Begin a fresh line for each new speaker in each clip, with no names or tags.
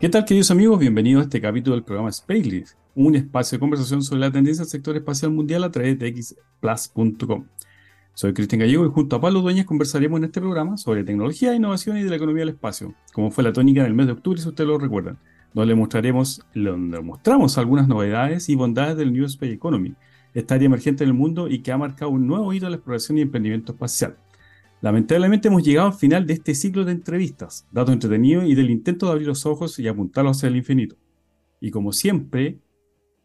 ¿Qué tal, queridos amigos? Bienvenidos a este capítulo del programa Spacely, un espacio de conversación sobre la tendencia del sector espacial mundial a través de xplus.com. Soy Cristian Gallego y junto a Pablo Dueñas conversaremos en este programa sobre tecnología, innovación y de la economía del espacio, como fue la tónica en el mes de octubre, si ustedes lo recuerdan, donde mostraremos, donde mostramos algunas novedades y bondades del New Space Economy, esta área emergente en el mundo y que ha marcado un nuevo hito en la exploración y emprendimiento espacial. Lamentablemente hemos llegado al final de este ciclo de entrevistas, datos entretenidos y del intento de abrir los ojos y apuntarlos hacia el infinito. Y como siempre,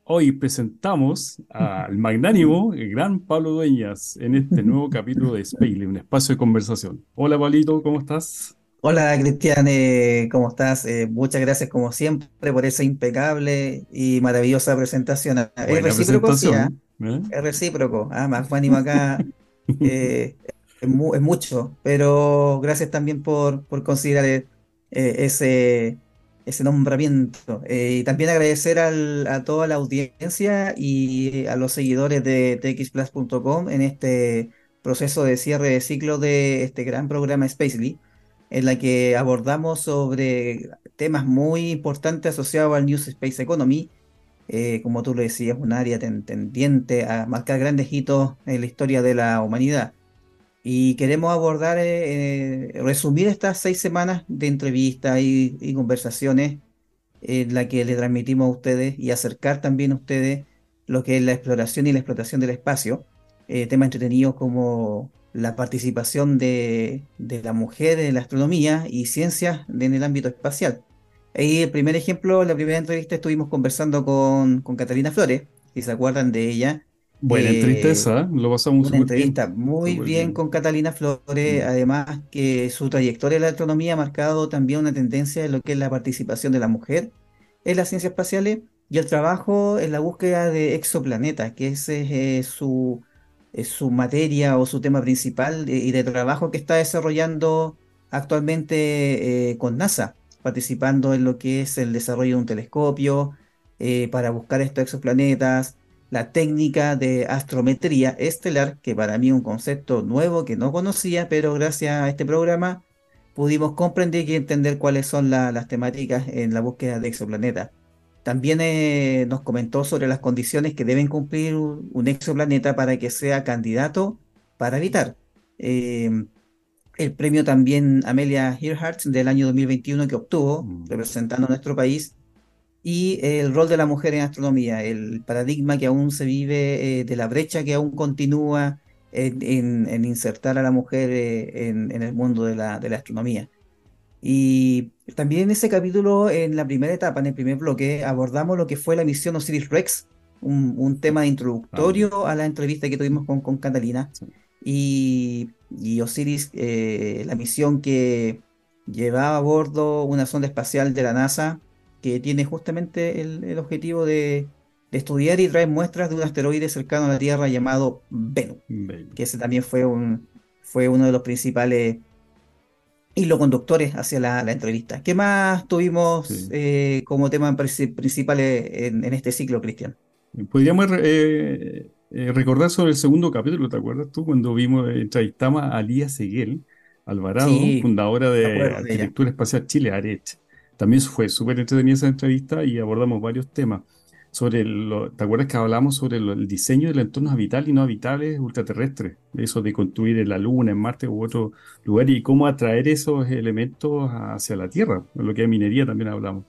hoy presentamos al magnánimo, el gran Pablo Dueñas, en este nuevo capítulo de Space, un espacio de conversación. Hola, Pablito, ¿cómo estás?
Hola Cristian, eh, ¿cómo estás? Eh, muchas gracias como siempre por esa impecable y maravillosa presentación. es recíproco, sí, ¿ah? ¿eh? Es recíproco. Ah, más ánimo acá. es, mucho, pero gracias también por, por considerar eh, ese, ese nombramiento. Eh, y también agradecer a toda la audiencia y a los seguidores de txplus.com en este proceso de cierre de ciclo de este gran programa Spacely, en la que abordamos sobre temas muy importantes asociados al New Space Economy. Eh, como tú lo decías, un área tendiente a marcar grandes hitos en la historia de la humanidad. Y queremos abordar, eh, eh, resumir estas seis semanas de entrevistas y, conversaciones en la que le transmitimos a ustedes y acercar también a ustedes lo que es la exploración y la explotación del espacio. Eh, temas entretenidos como la participación de, la mujer en la astronomía y ciencias en el ámbito espacial. Ahí el primer ejemplo, la primera entrevista estuvimos conversando con, con Catalina Flores, si se acuerdan de ella,
Buena entrevista esa, ¿eh? lo pasamos
una entrevista muy bien, con Catalina Flores, mm. además que su trayectoria en la astronomía ha marcado también una tendencia en lo que es la participación de la mujer en las ciencias espaciales y el trabajo en la búsqueda de exoplanetas, que ese es su, su materia o su tema principal y de trabajo que está desarrollando actualmente eh, con NASA, participando en lo que es el desarrollo de un telescopio eh, para buscar estos exoplanetas la técnica de astrometría estelar, que para mí es un concepto nuevo que no conocía, pero gracias a este programa pudimos comprender y entender cuáles son las temáticas en la búsqueda de exoplanetas. También eh, nos comentó sobre las condiciones que deben cumplir un, exoplaneta para que sea candidato para habitar. Eh, el premio también Amelia Earhart del año 2021 que obtuvo, mm. representando a nuestro país, y el rol de la mujer en astronomía, el paradigma que aún se vive, eh, de la brecha que aún continúa en, insertar a la mujer eh, en, el mundo de la, de la, astronomía. Y también en ese capítulo, en la primera etapa, en el primer bloque, abordamos lo que fue la misión Osiris Rex, un, tema introductorio a la entrevista que tuvimos con, con Catalina. Y, y, Osiris, eh, la misión que llevaba a bordo una sonda espacial de la NASA que tiene justamente el, objetivo de, estudiar y traer muestras de un asteroide cercano a la Tierra llamado Venus, que ese también fue, un, fue uno de los principales hilo conductores hacia la, entrevista. ¿Qué más tuvimos eh, como tema principal en, este ciclo, Cristian?
Podríamos eh, eh, recordar sobre el segundo capítulo, ¿te acuerdas tú? Cuando vimos, entrevistamos a Lía Seguel Alvarado, fundadora de Arquitectura Espacial Chile, ARECH. También fue súper entretenida esa entrevista y abordamos varios temas. Sobre lo, ¿te acuerdas que hablamos sobre el diseño de los entornos habitables y no habitables ultraterrestres? Eso de construir en la Luna, en Marte u otro lugar y cómo atraer esos elementos hacia la Tierra. Lo que es minería también hablamos.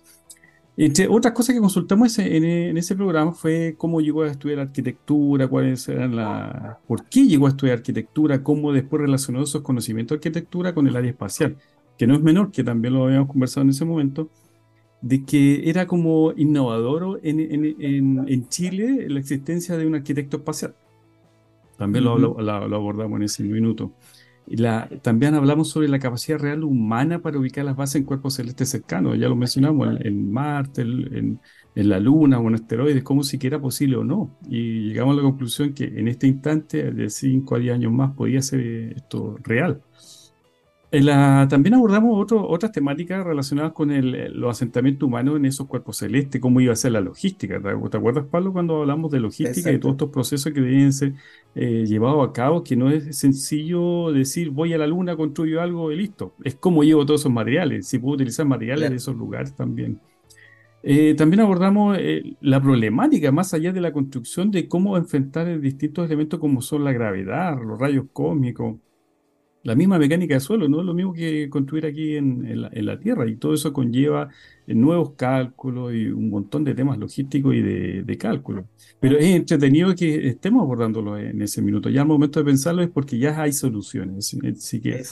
Entre otras cosas que consultamos en, ese programa fue cómo llegó a estudiar arquitectura, cuáles eran las, por qué llegó a estudiar arquitectura, cómo después relacionó esos conocimientos de arquitectura con el área espacial que no es menor, que también lo habíamos conversado en ese momento, de que era como innovador en, en, Chile la existencia de un arquitecto espacial. También lo, lo, abordamos en ese minuto. La, también hablamos sobre la capacidad real humana para ubicar las bases en cuerpos celestes cercanos. Ya lo mencionamos, en, Marte, en, en, la Luna o en asteroides, como siquiera posible o no. Y llegamos a la conclusión que en este instante, de 5 a 10 años más, podía ser esto real también abordamos otras temáticas relacionadas con los asentamientos humanos en esos cuerpos celestes, cómo iba a ser la logística. ¿Te, acuerdas, Pablo, cuando hablamos de logística y todos estos procesos que deben ser eh, llevados a cabo? Que no es sencillo decir voy a la luna, construyo algo y listo. Es cómo llevo todos esos materiales, si puedo utilizar materiales de esos lugares también. Eh, también abordamos eh, la problemática más allá de la construcción de cómo enfrentar distintos elementos como son la gravedad, los rayos cósmicos, la misma mecánica de suelo, no es lo mismo que construir aquí en, la, Tierra, y todo eso conlleva eh, nuevos cálculos y un montón de temas logísticos y de, cálculo. Pero es entretenido que estemos abordándolo en ese minuto. Ya al momento de pensarlo es porque ya hay soluciones. Así que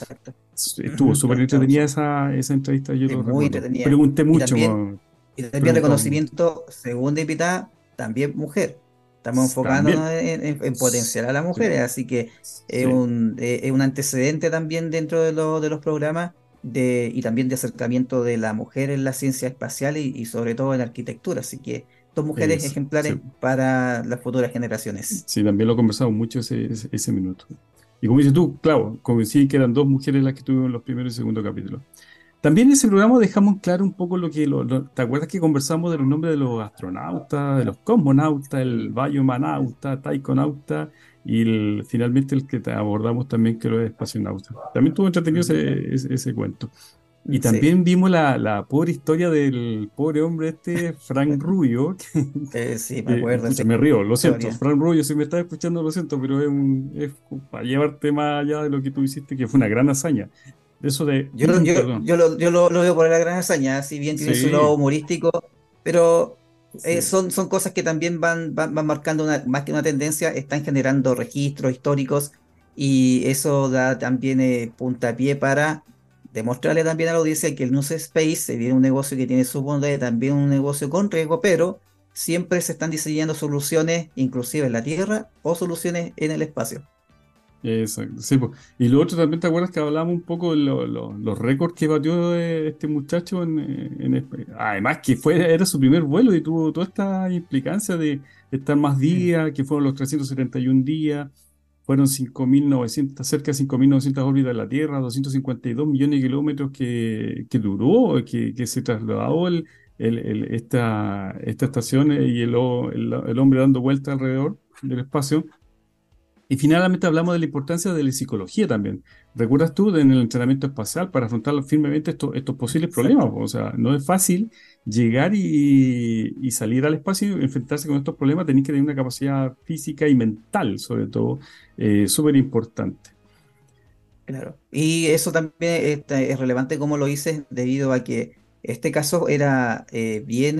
estuvo súper entretenida esa, esa entrevista. Yo lo muy Pregunté mucho.
Y también, reconocimiento, segunda invitada, también mujer. Estamos enfocándonos en, potenciar a las mujeres, así que es, un, es, un, antecedente también dentro de, de los programas de, y también de acercamiento de la mujer en la ciencia espacial y, sobre todo en arquitectura. Así que dos mujeres ejemplares para las futuras generaciones.
Sí, también lo conversamos mucho ese, ese, minuto. Y como dices tú, claro, coincidí que eran dos mujeres las que tuvieron los primeros y segundo capítulos. También en ese programa dejamos claro un poco lo que... ¿Te acuerdas que conversamos de los nombres de los astronautas, de los cosmonautas, el biomanauta, taikonauta y finalmente el que abordamos también que lo es espacionauta? También tuvo entretenido ese, ese, cuento. Y también vimos la, la, pobre historia del pobre hombre este, Frank Rubio.
Eh, sí, me acuerdo.
me río, lo siento. Frank Rubio, si me estás escuchando, lo siento, pero es, un, es para llevarte más allá de lo que tú hiciste, que fue una gran hazaña. Eso de.
Yo, yo, lo, veo por la gran hazaña, si bien tiene su lado humorístico, pero eh, son, son cosas que también van, van, marcando una, más que una tendencia, están generando registros históricos y eso da también eh, puntapié para demostrarle también a la audiencia que el News Space viene un negocio que tiene su bondad, también un negocio con riesgo, pero siempre se están diseñando soluciones, inclusive en la Tierra, o soluciones en el espacio.
Exacto, sí, Y lo otro también, ¿te acuerdas que hablábamos un poco de los récords que batió este muchacho en, Además que fue, era su primer vuelo y tuvo toda esta implicancia de estar más días, que fueron los 371 días, fueron 5.900, cerca de 5.900 órbitas de la Tierra, 252 millones de kilómetros que, que duró, que, que se trasladó el, esta, esta estación y el, el hombre dando vuelta alrededor del espacio. Y finalmente hablamos de la importancia de la psicología también. ¿Recuerdas tú en el entrenamiento espacial para afrontar firmemente estos, estos posibles problemas? O sea, no es fácil llegar y, salir al espacio y enfrentarse con estos problemas. Tenéis que tener una capacidad física y mental, sobre todo, eh, súper importante.
Claro. Y eso también es, relevante como lo hice debido a que este caso era eh, bien,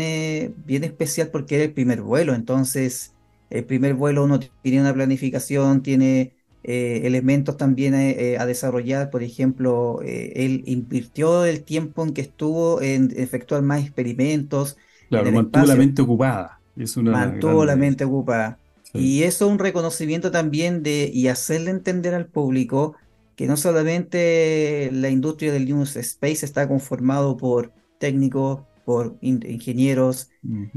bien especial porque era el primer vuelo. Entonces el primer vuelo uno tiene una planificación, tiene eh, elementos también eh, eh, a desarrollar. Por ejemplo, él invirtió el tiempo en que estuvo en efectuar más experimentos.
Claro, mantuvo la mente ocupada.
Es una mantuvo la mente ocupada. Y eso es un reconocimiento también de y hacerle entender al público que no solamente la industria del News Space está conformado por técnicos, por ingenieros,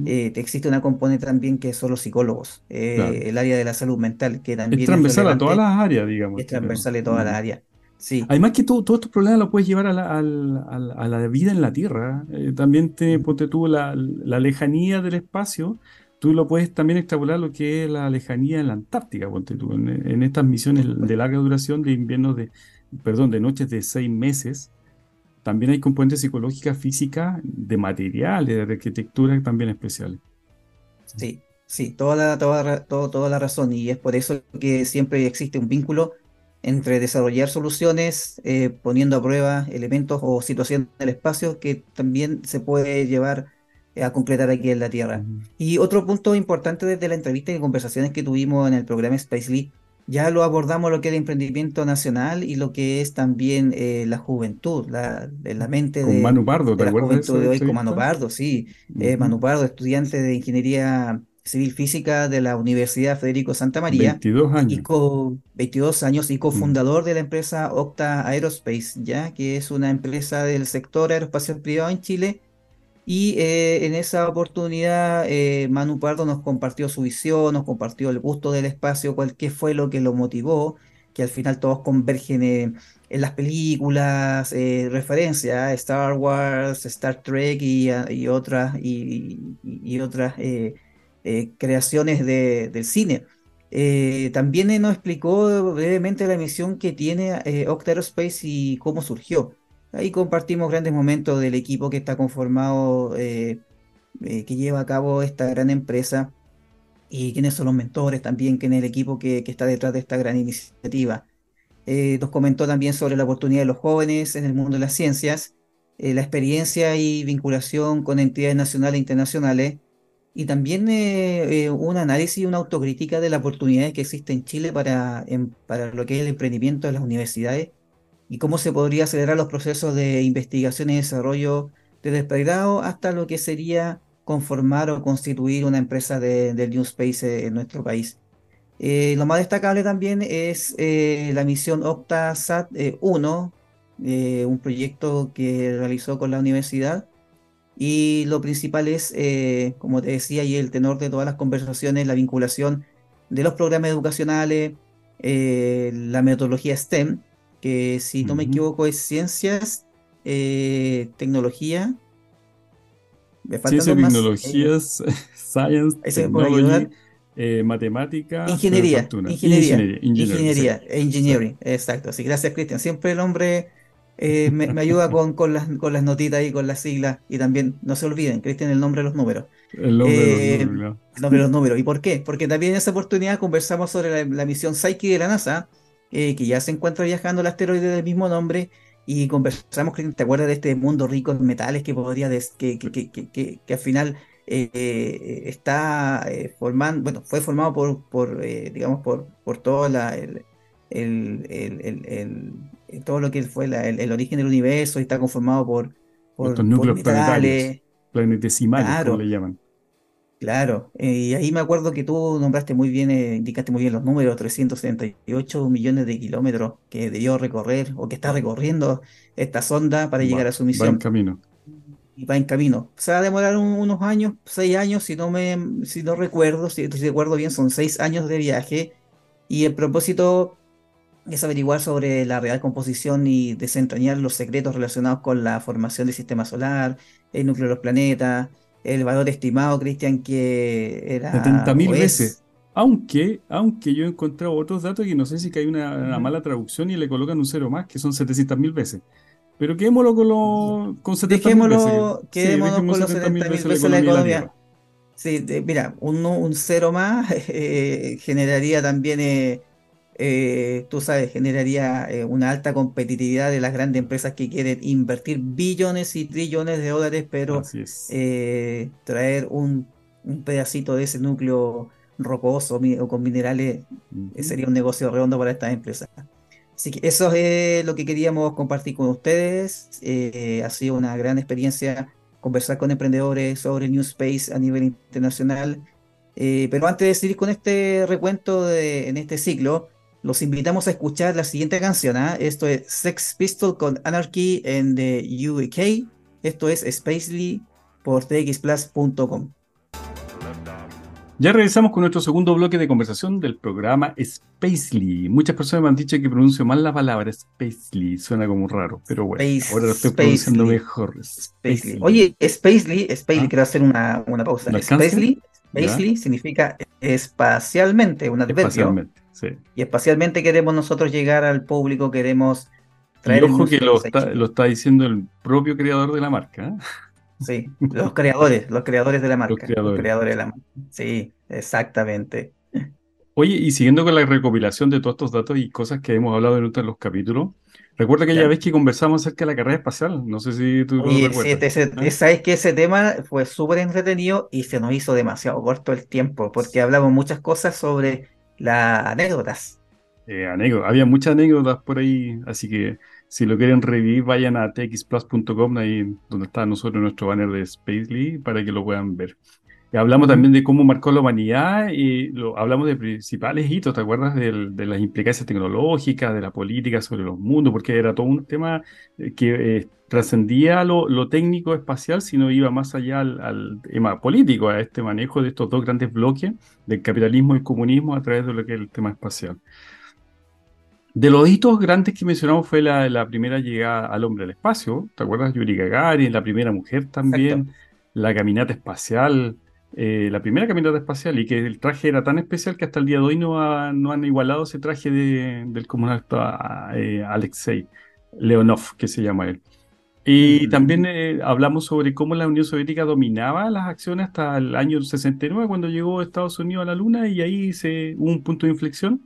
eh, existe una componente también que son los psicólogos, eh, el área de la salud mental, que también
es transversal a todas las áreas, digamos.
Es transversal a todas las áreas. Sí.
Además que todos estos problemas los puedes llevar a la, a la, vida en la Tierra. Eh, también te ponte tú la, lejanía del espacio, tú lo puedes también extrapolar lo que es la lejanía en la Antártica, ponte tú, en, en estas misiones de larga duración de inviernos de, perdón, de noches de seis meses también hay componentes psicológicas, físicas, de materiales, de arquitectura también especiales.
Sí, sí, toda la, toda, toda la razón. Y es por eso que siempre existe un vínculo entre desarrollar soluciones, eh, poniendo a prueba elementos o situaciones del espacio que también se puede llevar eh, a concretar aquí en la Tierra. Y otro punto importante desde la entrevista y conversaciones que tuvimos en el programa Space League ya lo abordamos lo que es el emprendimiento nacional y lo que es también eh, la juventud, la, la mente
de, Manu Pardo,
la juventud de hoy, con Manu Pardo, sí. Eh, Manu Pardo, estudiante de Ingeniería Civil Física de la Universidad Federico Santa María.
22 años.
Y 22 años y cofundador de la empresa Octa Aerospace, ya que es una empresa del sector aeroespacial privado en Chile y eh, en esa oportunidad eh, Manu Pardo nos compartió su visión, nos compartió el gusto del espacio, cuál qué fue lo que lo motivó, que al final todos convergen en, las películas, eh, referencias, Star Wars, Star Trek y, otras, y, otras creaciones del cine. también nos explicó brevemente la misión que tiene Aerospace y cómo surgió. Ahí compartimos grandes momentos del equipo que está conformado eh, que lleva a cabo esta gran empresa y quiénes son los mentores también, quién es el equipo que, está detrás de esta gran iniciativa. nos comentó también sobre la oportunidad de los jóvenes en el mundo de las ciencias, la experiencia y vinculación con entidades nacionales e internacionales, y también eh, eh, un análisis y una autocrítica de las oportunidades que existen en Chile para, para lo que es el emprendimiento de las universidades y cómo se podría acelerar los procesos de investigación y desarrollo desde el pregrado hasta lo que sería conformar o constituir una empresa de, del New Space en nuestro país. Eh, lo más destacable también es la misión OptaSat 1, un proyecto que realizó con la universidad, y lo principal es, eh, como te decía, y el tenor de todas las conversaciones, la vinculación de los programas educacionales, eh, la metodología STEM, que si no me equivoco es ciencias, eh, tecnología.
Me faltan tecnologías, science, technology, matemática,
ingeniería, ingeniería, ingeniería, engineering, exacto. Así, gracias Cristian. Siempre el hombre eh, me, ayuda con, con, las, con las notitas y con las siglas. Y también, no se olviden, Cristian, el nombre de los números.
El nombre, de, los eh, números,
el nombre de los números. ¿Y por qué? Porque también en esa oportunidad conversamos sobre la, misión Psyche de la NASA, eh, que ya se encuentra viajando el asteroide del mismo nombre. Y conversamos, ¿te acuerdas de este mundo rico en metales que podría, que, que, que, que, al final está formando, bueno, fue formado por, por digamos, por, por todo la, el, el, eh, todo lo que fue el, origen del universo y está conformado por,
por estos núcleos planetarios, planetesimales, como le llaman.
Claro, eh, y ahí me acuerdo que tú nombraste muy bien, eh, indicaste muy bien los números, 378 millones de kilómetros que debió recorrer o que está recorriendo esta sonda para llegar a su misión.
Va en camino.
Y va en camino. Se va a demorar unos años, seis años, si no me, si no recuerdo, si, si recuerdo bien, son seis años de viaje. Y el propósito es averiguar sobre la real composición y desentrañar los secretos relacionados con la formación del sistema solar, el núcleo de los planetas, el valor estimado, Cristian, que era...
70.000 veces. Aunque, aunque yo he encontrado otros datos que no sé si que hay una, mala traducción y le colocan un cero más, que son 700.000 veces. Pero quedémoslo con, los con 70.000
veces. Quedémonos con los 70.000 veces, la economía. Sí, mira, un, un, cero más eh, generaría también... Eh, eh, tú sabes, generaría eh, una alta competitividad de las grandes empresas que quieren invertir billones y trillones de dólares, pero eh, traer un, pedacito de ese núcleo rocoso o con minerales sería un negocio redondo para estas empresas. Así que eso es lo que queríamos compartir con ustedes. ha sido una gran experiencia conversar con emprendedores sobre New Space a nivel internacional. pero antes de seguir con este recuento de, en este ciclo, los invitamos a escuchar la siguiente canción. ¿ah? Esto es Sex Pistol con Anarchy en the UK. Esto es Spacely por txplus.com.
Ya regresamos con nuestro segundo bloque de conversación del programa Spacely. Muchas personas me han dicho que pronuncio mal la palabra Spacely, suena como raro, pero bueno, ahora lo estoy pronunciando mejor.
Spacely. Oye, Spacely, Spacely, ah. quiero hacer una, una pausa. Spacely, Spacely significa espacialmente, un adverbio. Espacialmente. Y espacialmente queremos nosotros llegar al público, queremos
traer... Y ojo que lo está, diciendo el propio creador de la marca. ¿eh?
Sí, los creadores, los creadores de la marca. Los creadores. de la marca. Sí, exactamente.
Oye, y siguiendo con la recopilación de todos estos datos y cosas que hemos hablado en otros los capítulos, recuerda que ya vez que conversamos acerca de la carrera espacial, no sé si tú lo recuerdas.
¿eh? sabes que ese tema fue súper entretenido y se nos hizo demasiado corto el tiempo, porque hablamos muchas cosas sobre las anécdotas.
Eh, Había muchas anécdotas por ahí, así que si lo quieren revivir, vayan a txplus.com, ahí donde está nosotros nuestro banner de Spacely, para que lo puedan ver. Hablamos también de cómo marcó la humanidad y lo, hablamos de principales hitos, ¿te acuerdas? De, las implicancias tecnológicas, de la política sobre los mundos, porque era todo un tema eh, que eh, trascendía lo, técnico espacial, sino iba más allá al, tema político, a este manejo de estos dos grandes bloques, del capitalismo y el comunismo, a través de lo que es el tema espacial. De los hitos grandes que mencionamos fue la, primera llegada al hombre al espacio, ¿te acuerdas? Yuri Gagarin, la primera mujer también, la caminata espacial, eh, la primera caminata espacial y que el traje era tan especial que hasta el día de hoy no, no han igualado ese traje del comunista eh, Alexei Leonov, que se llama él. Y mm. también eh, hablamos sobre cómo la Unión Soviética dominaba las acciones hasta el año 69, cuando llegó Estados Unidos a la Luna, y ahí se, hubo un punto de inflexión.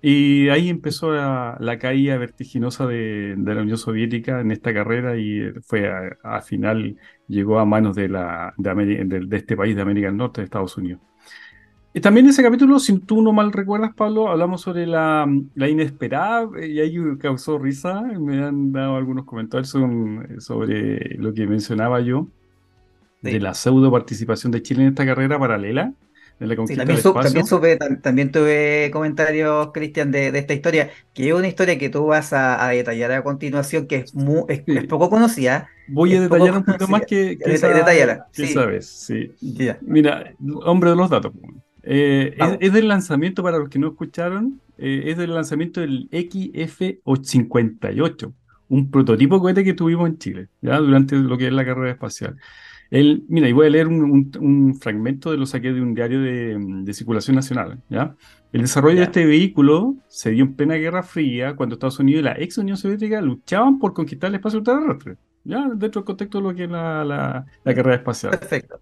Y ahí empezó la, caída vertiginosa de, la Unión Soviética en esta carrera y fue al final llegó a manos de, la, de, de, este país de América del Norte, de Estados Unidos. Y también en ese capítulo, si tú no mal recuerdas, Pablo, hablamos sobre la, la inesperada y ahí causó risa. Me han dado algunos comentarios sobre, lo que mencionaba yo de la pseudo participación de Chile en esta carrera paralela
también, tuve comentarios, Cristian, de, esta historia, que es una historia que tú vas a, detallar a continuación, que es, muy, es, poco conocida.
Voy a detallar un poquito más que, que, sabes. Sí. Mira, hombre de los datos. Eh, es, del lanzamiento, para los que no escucharon, eh, es del lanzamiento del XF-58, un prototipo cohete que tuvimos en Chile, ¿ya? durante lo que es la carrera espacial mira, y voy a leer un, fragmento de lo saqué de un diario de, circulación nacional. ¿ya? El desarrollo de este vehículo se dio en plena Guerra Fría, cuando Estados Unidos y la ex Unión Soviética luchaban por conquistar el espacio terrestre, ¿ya? dentro del contexto de lo que es la, carrera espacial.
Perfecto.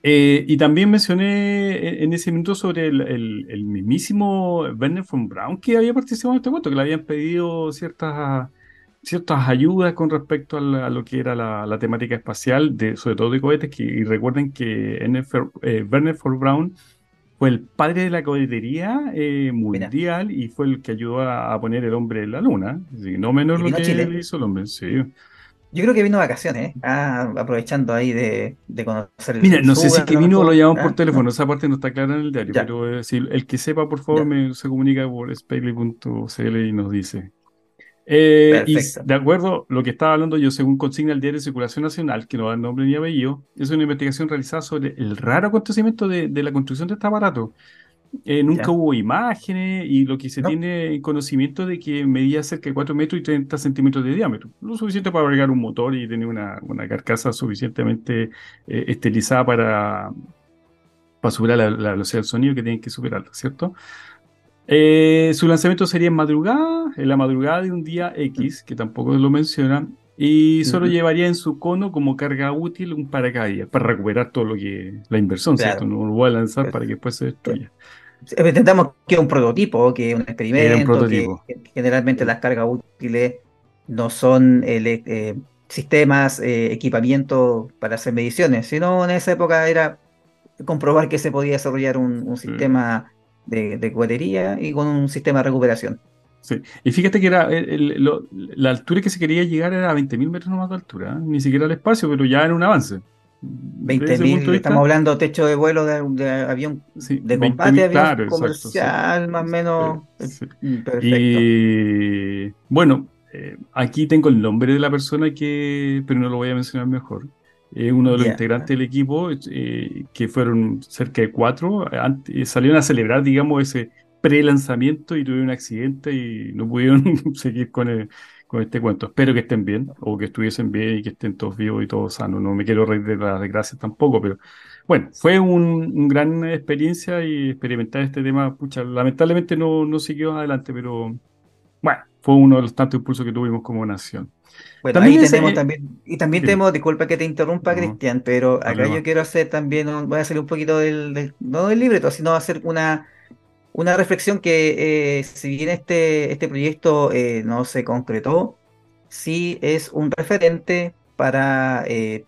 Eh, y también mencioné en ese minuto sobre el, mismísimo Werner von Braun que había participado en este cuento, que le habían pedido ciertas ciertas ayudas con respecto a, lo que era la, temática espacial, de, sobre todo de cohetes, que, y recuerden que eh, Werner von Braun fue el padre de la cohetería eh, mundial y fue el que ayudó a, poner el hombre en la luna, no menos lo que hizo el hombre, sí.
Yo creo que vino de vacaciones, ¿eh? ah, aprovechando ahí de, conocer
el Mira, no sé si es que vino o lo llamamos por ah, teléfono, esa parte no está clara en el diario, pero si el que sepa, por favor, me, se comunica por spegly.cl y nos dice. Eh, y de acuerdo a lo que estaba hablando yo, según consigna el Diario de Circulación Nacional, que no da nombre ni apellido, es una investigación realizada sobre el raro acontecimiento de, la construcción de este aparato. Eh, nunca hubo imágenes y lo que se tiene conocimiento de que medía cerca de 4 metros y 30 centímetros de diámetro, lo suficiente para agregar un motor y tener una, carcasa suficientemente eh, esterilizada para, para superar la, la, velocidad del sonido que tienen que superarlo, ¿cierto? Eh, su lanzamiento sería en madrugada, en la madrugada de un día X, que tampoco lo mencionan, y solo llevaría en su cono como carga útil un paracaídas para recuperar todo lo que la inversión, ¿cierto? No lo voy a lanzar para que después se destruya.
Intentamos que es un prototipo, que es un experimento, Que, generalmente las cargas útiles no son eh, sistemas, eh, equipamiento para hacer mediciones, sino en esa época era comprobar que se podía desarrollar un, sistema de, de y con un sistema de recuperación.
Sí, y fíjate que era la altura que se quería llegar era a 20.000 metros más de altura, ¿eh? ni siquiera el espacio, pero ya era un avance.
20.000, estamos hablando techo de vuelo de, avión de combate, avión comercial, más o menos.
Mm, perfecto. Y bueno, eh, aquí tengo el nombre de la persona que, pero no lo voy a mencionar mejor es uno de los integrantes del equipo, eh, que fueron cerca de cuatro, eh, salieron a celebrar, digamos, ese pre-lanzamiento y tuvieron un accidente y no pudieron seguir con, con este cuento. Espero que estén bien, o que estuviesen bien y que estén todos vivos y todos sanos. No me quiero reír de las desgracias tampoco, pero bueno, fue un, gran experiencia y experimentar este tema. Pucha, lamentablemente no, no siguió adelante, pero bueno, fue uno de los tantos impulsos que tuvimos como nación.
Bueno, ahí tenemos también, y también tenemos, disculpa que te interrumpa, Cristian, pero acá yo quiero hacer también, voy a hacer un poquito del, no del libreto, sino hacer una, una reflexión que eh, si bien este, este proyecto eh, no se concretó, sí es un referente para eh,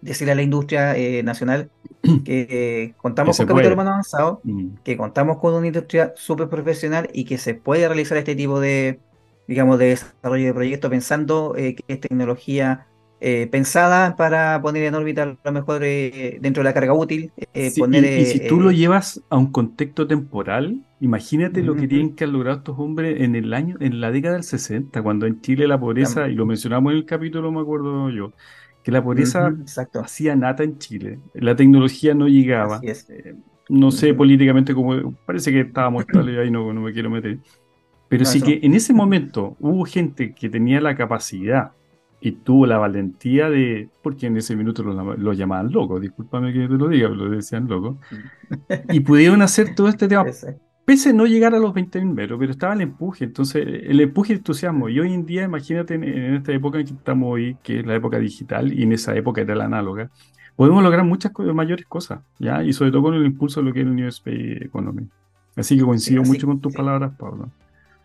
decirle a la industria nacional que contamos con capital humano avanzado, mm. que contamos con una industria súper profesional y que se puede realizar este tipo de, digamos, de desarrollo de proyectos pensando eh, que es tecnología eh, pensada para poner en órbita lo mejor eh, dentro de la carga útil.
y, si tú lo llevas a un contexto temporal, imagínate lo que tienen que haber logrado estos hombres en el año, en la década del 60, cuando en Chile la pobreza, y lo mencionamos en el capítulo, me acuerdo yo, que la pobreza hacía nata en Chile, la tecnología no llegaba. no sé políticamente cómo, parece que estábamos tal y ahí no, no me quiero meter. Pero sí que en ese momento hubo gente que tenía la capacidad y tuvo la valentía de, porque en ese minuto lo, llamaban loco, discúlpame que te lo diga, pero lo decían loco, y pudieron hacer todo este tema pese a no llegar a los 20.000 metros, pero estaba el empuje, entonces el empuje y entusiasmo. Y hoy en día, imagínate en, esta época en que estamos hoy, que es la época digital, y en esa época era la análoga, podemos lograr muchas mayores cosas, ¿ya? Y sobre todo con el impulso de lo que es el New Space Economy. Así que coincido mucho con tus palabras, Pablo.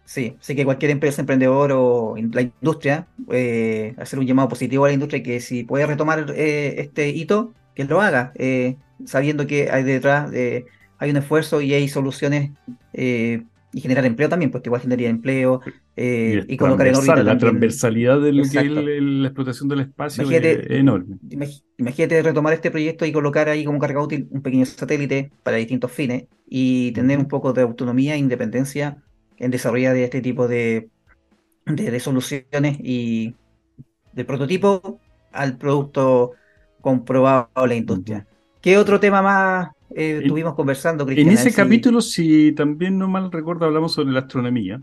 Sí, así que cualquier empresa, emprendedor o la industria, eh, hacer un llamado positivo a la industria que si puede retomar eh, este hito, que lo haga, eh, sabiendo que hay detrás de hay un esfuerzo y hay soluciones eh, y generar empleo también, porque igual generaría empleo
eh, y, colocar en órbita. La transversalidad de lo que es la explotación del espacio es enorme.
Imagínate retomar este proyecto y colocar ahí como carga útil un pequeño satélite para distintos fines y tener un poco de autonomía e independencia en desarrollar de este tipo de, de, soluciones y del prototipo al producto comprobado en la industria. ¿Qué otro tema más eh, estuvimos conversando.
En ese capítulo, si también no mal recuerdo, hablamos sobre la astronomía.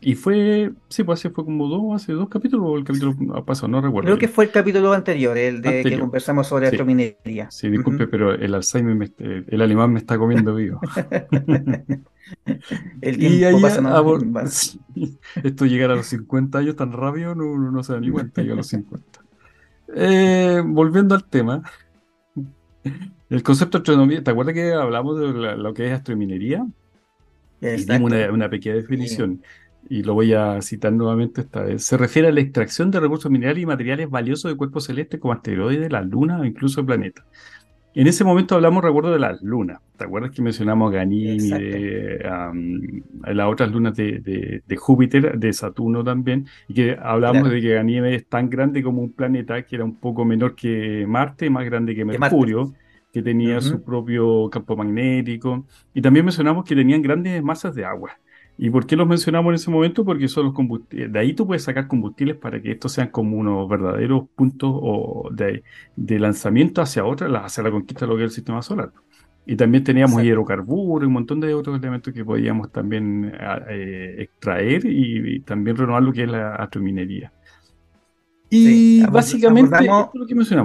Y fue, sí, pues hace fue como dos, hace dos capítulos o el capítulo pasado, no recuerdo.
Creo que fue el capítulo anterior, el de que conversamos sobre astrominería.
Sí, disculpe, pero el Alzheimer, el alemán me está comiendo vivo. el tiempo pasa más. Esto llegar a los 50 años tan rápido, no, no, se da ni cuenta, llega a los 50. Eh, volviendo al tema, el concepto de astronomía, ¿te acuerdas que hablamos de lo que es astrominería? Y dimos una, pequeña definición, y lo voy a citar nuevamente esta vez. Se refiere a la extracción de recursos minerales y materiales valiosos de cuerpos celestes como asteroides, la luna o incluso planetas. En ese momento hablamos, recuerdo, de las lunas. ¿Te acuerdas que mencionamos Ganímide, las otras lunas de, Júpiter, de Saturno también? Y que hablamos de que Ganímide es tan grande como un planeta, que era un poco menor que Marte, más grande que Mercurio que tenía su propio campo magnético, y también mencionamos que tenían grandes masas de agua. ¿Y por qué los mencionamos en ese momento? Porque son los combustibles. De ahí tú puedes sacar combustibles para que estos sean como unos verdaderos puntos o de, lanzamiento hacia otra, hacia la conquista de lo que es el sistema solar. Y también teníamos hidrocarburos y un montón de otros elementos que podíamos también eh, extraer y, y, también renovar lo que es la astrominería.
Y básicamente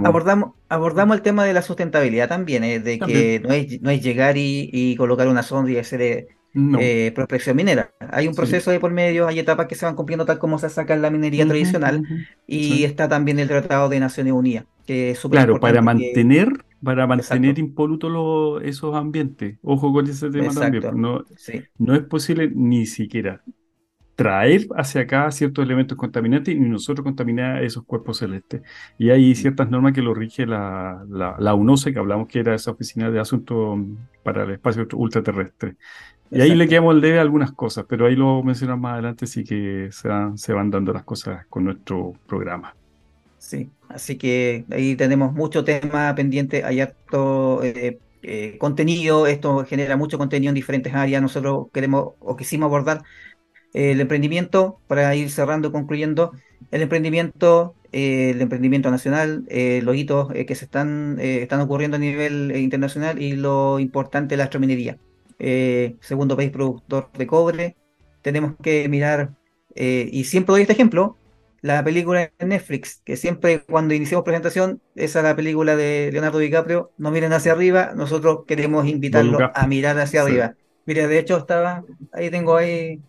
abordamos, abordamos, el tema de la sustentabilidad también, eh, de que no es, no es llegar y, colocar una sonda y hacer eh, eh, prospección minera. Hay un proceso de por medio, hay etapas que se van cumpliendo tal como se saca en la minería tradicional y está también el Tratado de Naciones Unidas. Que es
claro, para mantener, para mantener impolutos esos ambientes. Ojo con ese tema también. Pues, no, no es posible ni siquiera traer hacia acá ciertos elementos contaminantes y nosotros contaminar esos cuerpos celestes. Y hay ciertas normas que lo rige la, la, UNOCE, que hablamos que era esa oficina de asuntos para el espacio ultraterrestre. Y ahí le quedamos el debe a algunas cosas, pero ahí lo mencionamos más adelante, sí que se van, se van dando las cosas con nuestro programa.
Sí, así que ahí tenemos mucho tema pendiente, hay harto eh, eh, contenido, esto genera mucho contenido en diferentes áreas, nosotros queremos o quisimos abordar el emprendimiento, para ir cerrando, concluyendo, el emprendimiento, eh, el emprendimiento nacional, eh, los hitos eh, que se están, están ocurriendo a nivel internacional y lo importante la astrominería. Segundo país productor de cobre, tenemos que mirar, y siempre doy este ejemplo, la película de Netflix, que siempre cuando iniciamos presentación, esa es la película de Leonardo DiCaprio, no miren hacia arriba, nosotros queremos invitarlo a mirar hacia arriba. Mira, de hecho estaba, ahí tengo ahí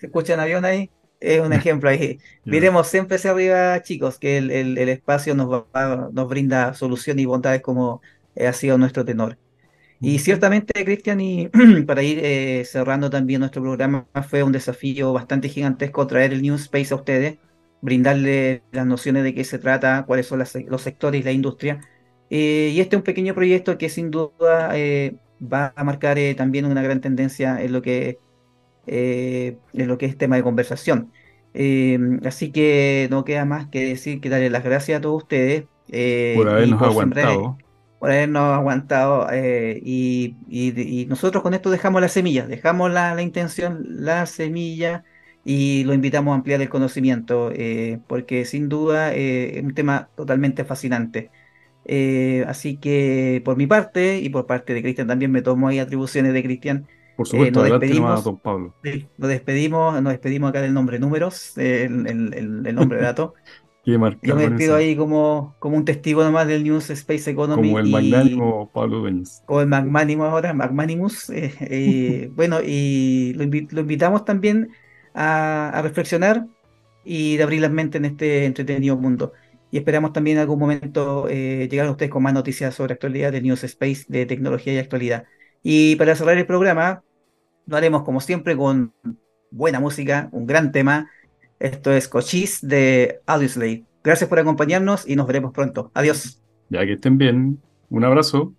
se escucha en avión ahí, es un ejemplo ahí. Miremos siempre hacia arriba, chicos, que el, espacio nos, nos brinda soluciones y bondades como ha sido nuestro tenor. Y ciertamente, Cristian, y para ir eh, cerrando también nuestro programa, fue un desafío bastante gigantesco traer el New Space a ustedes, brindarle las nociones de qué se trata, cuáles son los sectores y la industria. Eh, y este es un pequeño proyecto que sin duda eh, va a marcar también una gran tendencia en lo que eh, en lo que es tema de conversación. Eh, así que no queda más que decir que darle las gracias a todos ustedes.
Eh, por habernos aguantado.
Por habernos aguantado. Y, nosotros con esto dejamos las semillas, dejamos la, intención, la semilla y lo invitamos a ampliar el conocimiento, porque sin duda es un tema totalmente fascinante. así que por mi parte y por parte de Cristian también me tomo ahí atribuciones de Cristian
por eh, supuesto, nos despedimos, don Pablo.
nos despedimos, nos despedimos acá del nombre números, el, nombre de dato. Yo me despido ahí como, como un testigo nomás del News Space Economy.
Como el magnánimo Pablo Dueñas.
Como el magnánimo ahora, Magmanimus. Eh, eh, bueno, y lo, invitamos también a, reflexionar y de abrir las mentes en este entretenido mundo. Y esperamos también en algún momento eh, llegar a ustedes con más noticias sobre actualidad de News Space, de tecnología y actualidad. Y para cerrar el programa, lo haremos como siempre con buena música, un gran tema esto es Cochise de Audioslave. Gracias por acompañarnos y nos veremos pronto. Adiós.
Ya que estén bien. Un abrazo.